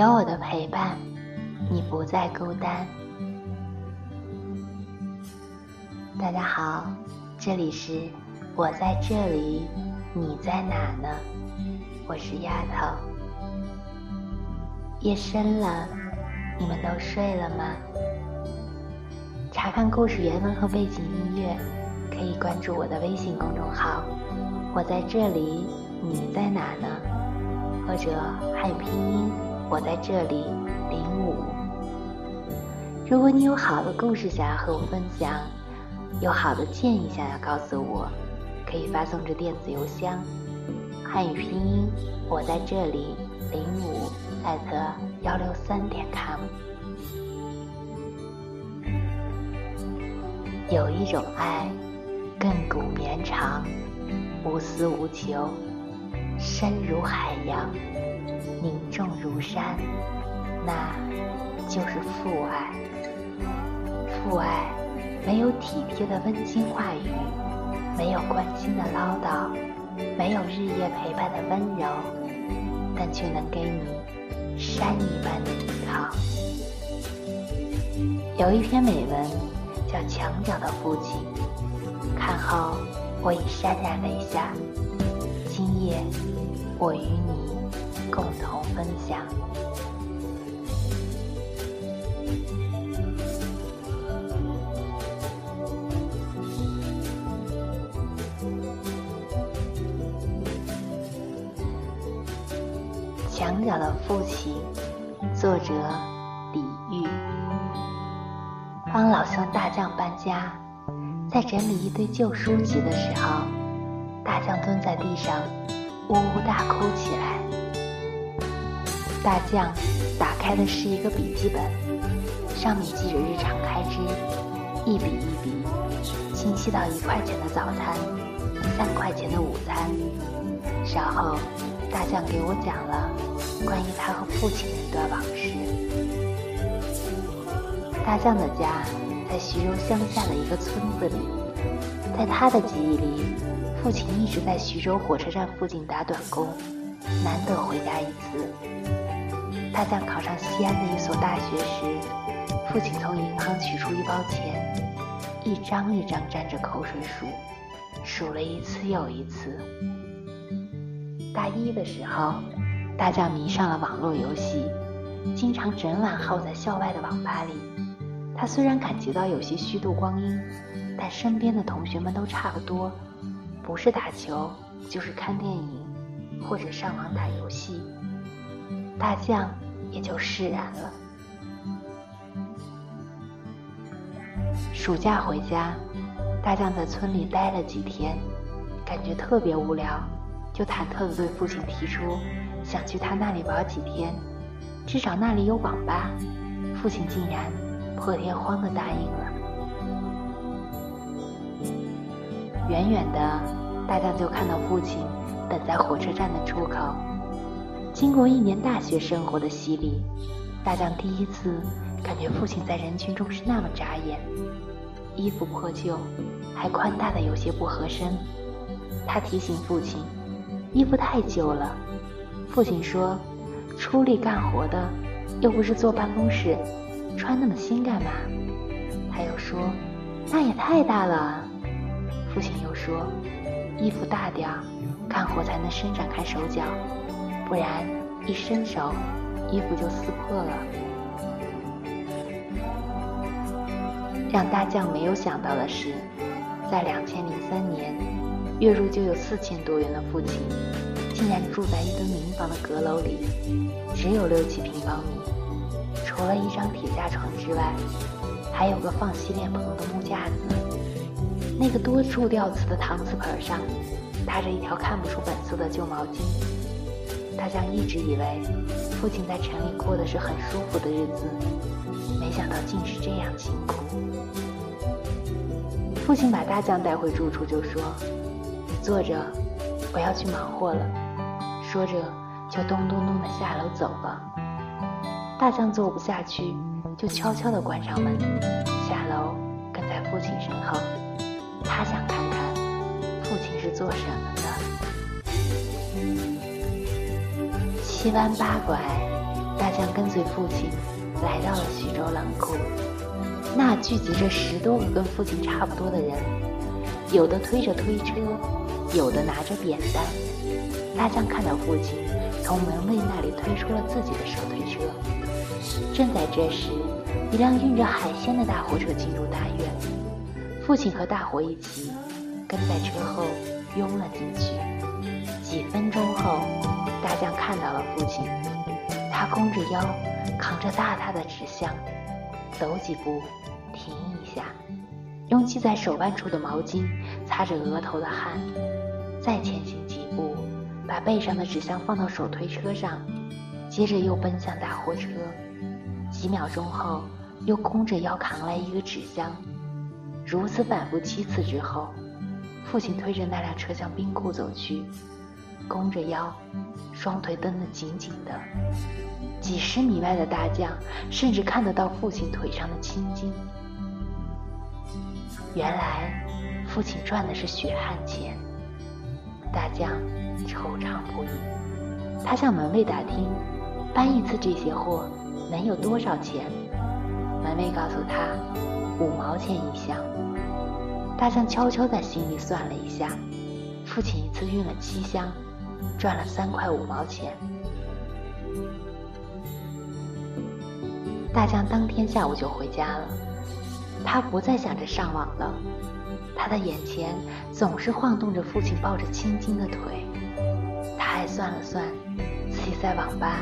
有我的陪伴，你不再孤单。大家好，这里是我在这里，你在哪呢？我是丫头。夜深了，你们都睡了吗？查看故事原文和背景音乐，可以关注我的微信公众号。我在这里，你在哪呢？或者汉语拼音，我在这里零五。如果你有好的故事想要和我分享，有好的建议想要告诉我，可以发送至电子邮箱，汉语拼音，我在这里零五艾特幺六三点 com。有一种爱，亘古绵长。无私无求，深如海洋，凝重如山，那就是父爱。父爱没有体贴的温馨话语，没有关心的唠叨，没有日夜陪伴的温柔，但却能给你山一般的依靠。有一篇美文叫《墙角的父亲》，看后。我已潸然泪下，今夜我与你共同分享。墙角的父亲，作者李煜。帮老兄大将搬家。在整理一堆旧书籍的时候，大将蹲在地上，呜呜大哭起来。大将打开的是一个笔记本，上面记着日常开支，一笔一笔，清晰到一块钱的早餐，三块钱的午餐。稍后，大将给我讲了关于他和父亲的一段往事。大将的家。在徐州乡下的一个村子里，在他的记忆里，父亲一直在徐州火车站附近打短工，难得回家一次。大将考上西安的一所大学时，父亲从银行取出一包钱，一张一张沾着口水数，数了一次又一次。大一的时候，大将迷上了网络游戏，经常整晚耗在校外的网吧里。他虽然感觉到有些虚度光阴，但身边的同学们都差不多，不是打球就是看电影，或者上网打游戏。大将也就释然了。暑假回家，大将在村里待了几天，感觉特别无聊，就忐忑地对父亲提出想去他那里玩几天，至少那里有网吧。父亲竟然。破天荒的答应了。远远的，大将就看到父亲等在火车站的出口。经过一年大学生活的洗礼，大将第一次感觉父亲在人群中是那么扎眼。衣服破旧，还宽大的有些不合身。他提醒父亲，衣服太旧了。父亲说，出力干活的，又不是坐办公室。穿那么新干嘛？他又说：“那也太大了。”父亲又说：“衣服大点儿，干活才能伸展开手脚，不然一伸手，衣服就撕破了。”让大将没有想到的是，在两千零三年，月入就有四千多元的父亲，竟然住在一栋民房的阁楼里，只有六七平方米。除了一张铁架床之外，还有个放洗脸盆的木架子。那个多处掉瓷的搪瓷盆上，搭着一条看不出本色的旧毛巾。大将一直以为父亲在城里过的是很舒服的日子，没想到竟是这样辛苦。父亲把大将带回住处，就说：“你坐着，我要去忙活了。”说着，就咚咚咚的下楼走了。大将坐不下去，就悄悄地关上门，下楼跟在父亲身后。他想看看父亲是做什么的。七弯八拐，大象跟随父亲来到了徐州冷库，那聚集着十多个跟父亲差不多的人，有的推着推车，有的拿着扁担。大象看到父亲从门卫那里推出了自己的手推车。正在这时，一辆运着海鲜的大货车进入大院，父亲和大伙一起跟在车后拥了进去。几分钟后，大象看到了父亲，他弓着腰，扛着大大的纸箱，走几步，停一下，用系在手腕处的毛巾擦着额头的汗，再前行几步，把背上的纸箱放到手推车上，接着又奔向大货车。几秒钟后，又弓着腰扛来一个纸箱，如此反复七次之后，父亲推着那辆车向冰库走去，弓着腰，双腿蹬得紧紧的。几十米外的大将甚至看得到父亲腿上的青筋。原来，父亲赚的是血汗钱。大将惆怅不已，他向门卫打听，搬一次这些货。能有多少钱？门卫告诉他，五毛钱一箱。大象悄悄在心里算了一下，父亲一次运了七箱，赚了三块五毛钱。大将当天下午就回家了，他不再想着上网了，他的眼前总是晃动着父亲抱着青筋的腿。他还算了算，自己在网吧。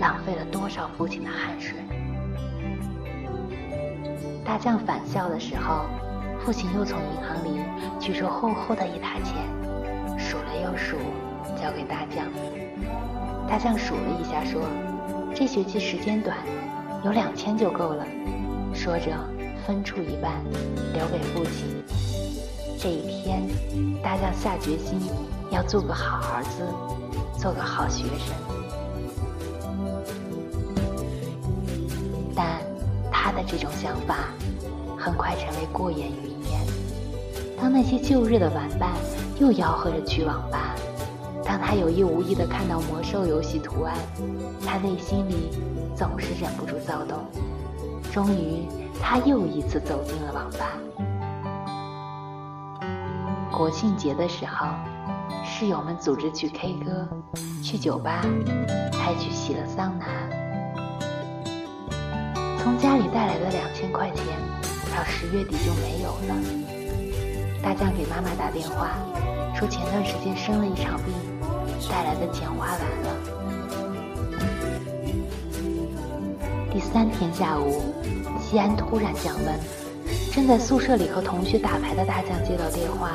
浪费了多少父亲的汗水？大将返校的时候，父亲又从银行里取出厚厚的一沓钱，数了又数，交给大将。大将数了一下，说：“这学期时间短，有两千就够了。”说着，分出一半，留给父亲。这一天，大将下决心要做个好儿子，做个好学生。但他的这种想法很快成为过眼云烟。当那些旧日的玩伴又吆喝着去网吧，当他有意无意地看到魔兽游戏图案，他内心里总是忍不住躁动。终于，他又一次走进了网吧。国庆节的时候，室友们组织去 K 歌、去酒吧，还去洗了桑拿。从家里带来的两千块钱，到十月底就没有了。大将给妈妈打电话，说前段时间生了一场病，带来的钱花完了。第三天下午，西安突然降温，正在宿舍里和同学打牌的大将接到电话，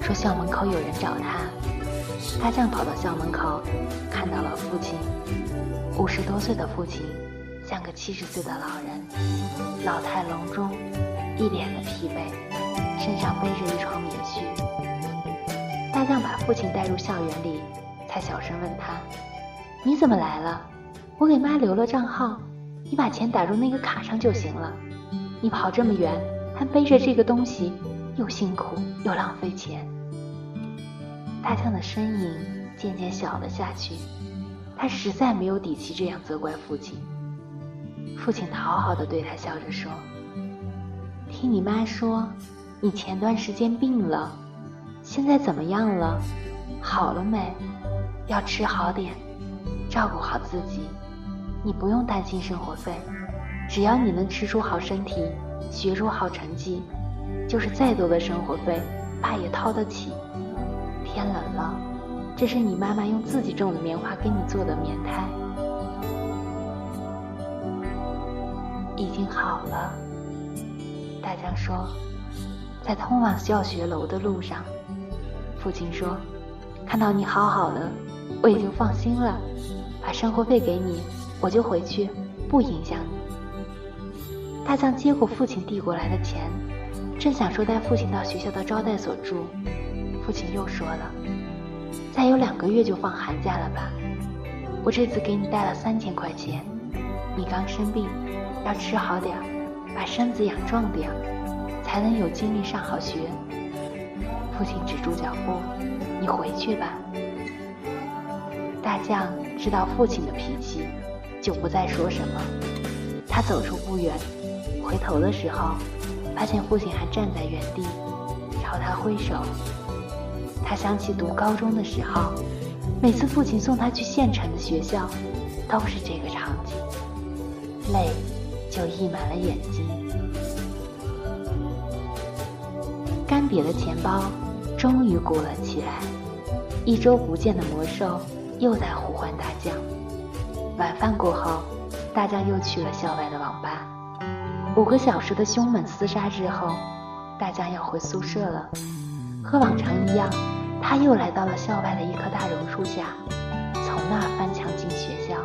说校门口有人找他。大将跑到校门口，看到了父亲，五十多岁的父亲。像个七十岁的老人，老态龙钟，一脸的疲惫，身上背着一床棉絮。大将把父亲带入校园里，才小声问他：“你怎么来了？我给妈留了账号，你把钱打入那个卡上就行了。你跑这么远，还背着这个东西，又辛苦又浪费钱。”大象的身影渐渐小了下去，他实在没有底气这样责怪父亲。父亲讨好的对他笑着说：“听你妈说，你前段时间病了，现在怎么样了？好了没？要吃好点，照顾好自己。你不用担心生活费，只要你能吃出好身体，学出好成绩，就是再多的生活费，爸也掏得起。天冷了，这是你妈妈用自己种的棉花给你做的棉胎。”已经好了，大将说，在通往教学楼的路上，父亲说，看到你好好的，我也就放心了，把生活费给你，我就回去，不影响你。大将接过父亲递过来的钱，正想说带父亲到学校的招待所住，父亲又说了，再有两个月就放寒假了吧，我这次给你带了三千块钱，你刚生病。要吃好点，把身子养壮点，才能有精力上好学。父亲止住脚步：“你回去吧。”大将知道父亲的脾气，就不再说什么。他走出不远，回头的时候，发现父亲还站在原地，朝他挥手。他想起读高中的时候，每次父亲送他去县城的学校，都是这个场景，泪就溢满了眼睛。干瘪的钱包终于鼓了起来，一周不见的魔兽又在呼唤大将。晚饭过后，大将又去了校外的网吧。五个小时的凶猛厮杀之后，大将要回宿舍了。和往常一样。他又来到了校外的一棵大榕树下，从那儿翻墙进学校。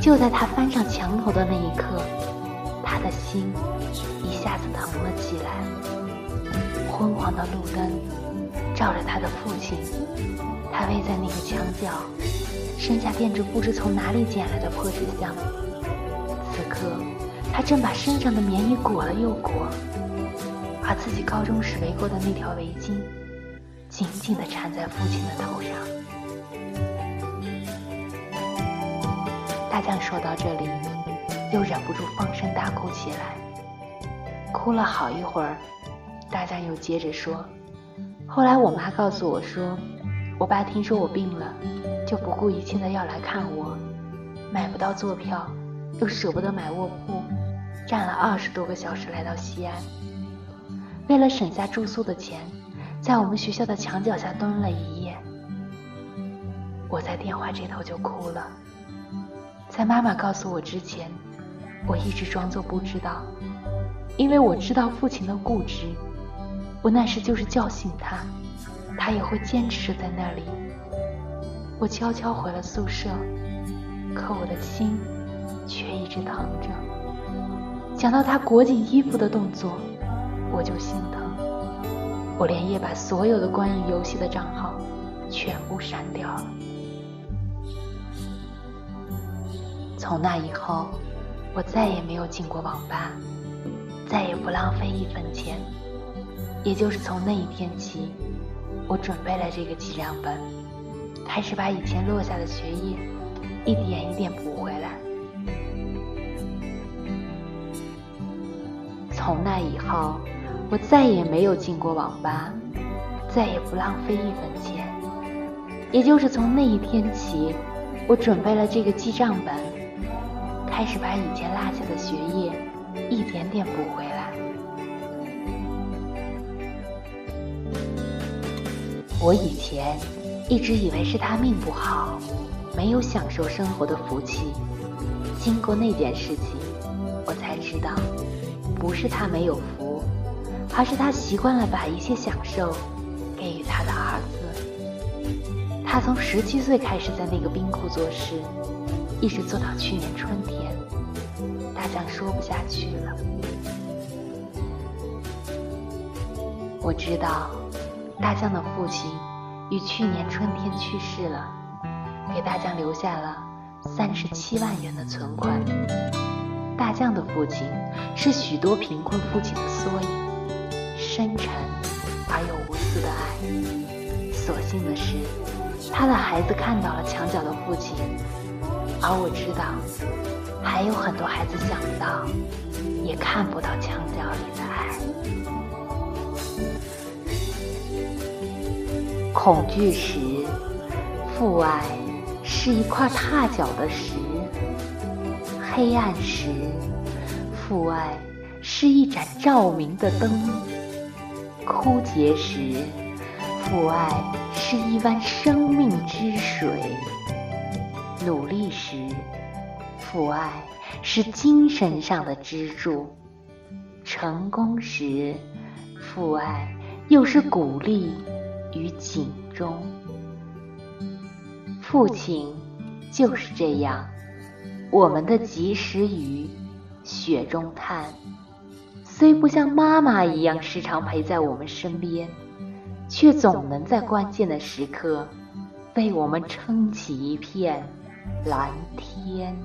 就在他翻上墙头的那一刻，他的心一下子疼了起来。昏黄的路灯照着他的父亲，他偎在那个墙角，身下垫着不知从哪里捡来的破纸箱。此刻，他正把身上的棉衣裹了又裹。把自己高中时围过的那条围巾紧紧地缠在父亲的头上。大将说到这里，又忍不住放声大哭起来。哭了好一会儿，大将又接着说：“后来我妈告诉我说，我爸听说我病了，就不顾一切的要来看我，买不到坐票，又舍不得买卧铺，站了二十多个小时来到西安。”为了省下住宿的钱，在我们学校的墙角下蹲了一夜。我在电话这头就哭了。在妈妈告诉我之前，我一直装作不知道，因为我知道父亲的固执。我那时就是叫醒他，他也会坚持在那里。我悄悄回了宿舍，可我的心却一直疼着。想到他裹紧衣服的动作。我就心疼，我连夜把所有的关于游戏的账号全部删掉了。从那以后，我再也没有进过网吧，再也不浪费一分钱。也就是从那一天起，我准备了这个记账本，开始把以前落下的学业一点一点补回来。从那以后。我再也没有进过网吧，再也不浪费一分钱。也就是从那一天起，我准备了这个记账本，开始把以前落下的学业一点点补回来。我以前一直以为是他命不好，没有享受生活的福气。经过那件事情，我才知道，不是他没有福。而是他习惯了把一切享受给予他的儿子。他从十七岁开始在那个冰库做事，一直做到去年春天。大将说不下去了。我知道，大将的父亲于去年春天去世了，给大将留下了三十七万元的存款。大将的父亲是许多贫困父亲的缩影。深沉而又无私的爱。所幸的是，他的孩子看到了墙角的父亲，而我知道，还有很多孩子想不到，也看不到墙角里的爱。恐惧时，父爱是一块踏脚的石；黑暗时，父爱是一盏照明的灯。枯竭时，父爱是一湾生命之水；努力时，父爱是精神上的支柱；成功时，父爱又是鼓励与警钟。父亲就是这样，我们的及时雨，雪中炭。虽不像妈妈一样时常陪在我们身边，却总能在关键的时刻为我们撑起一片蓝天。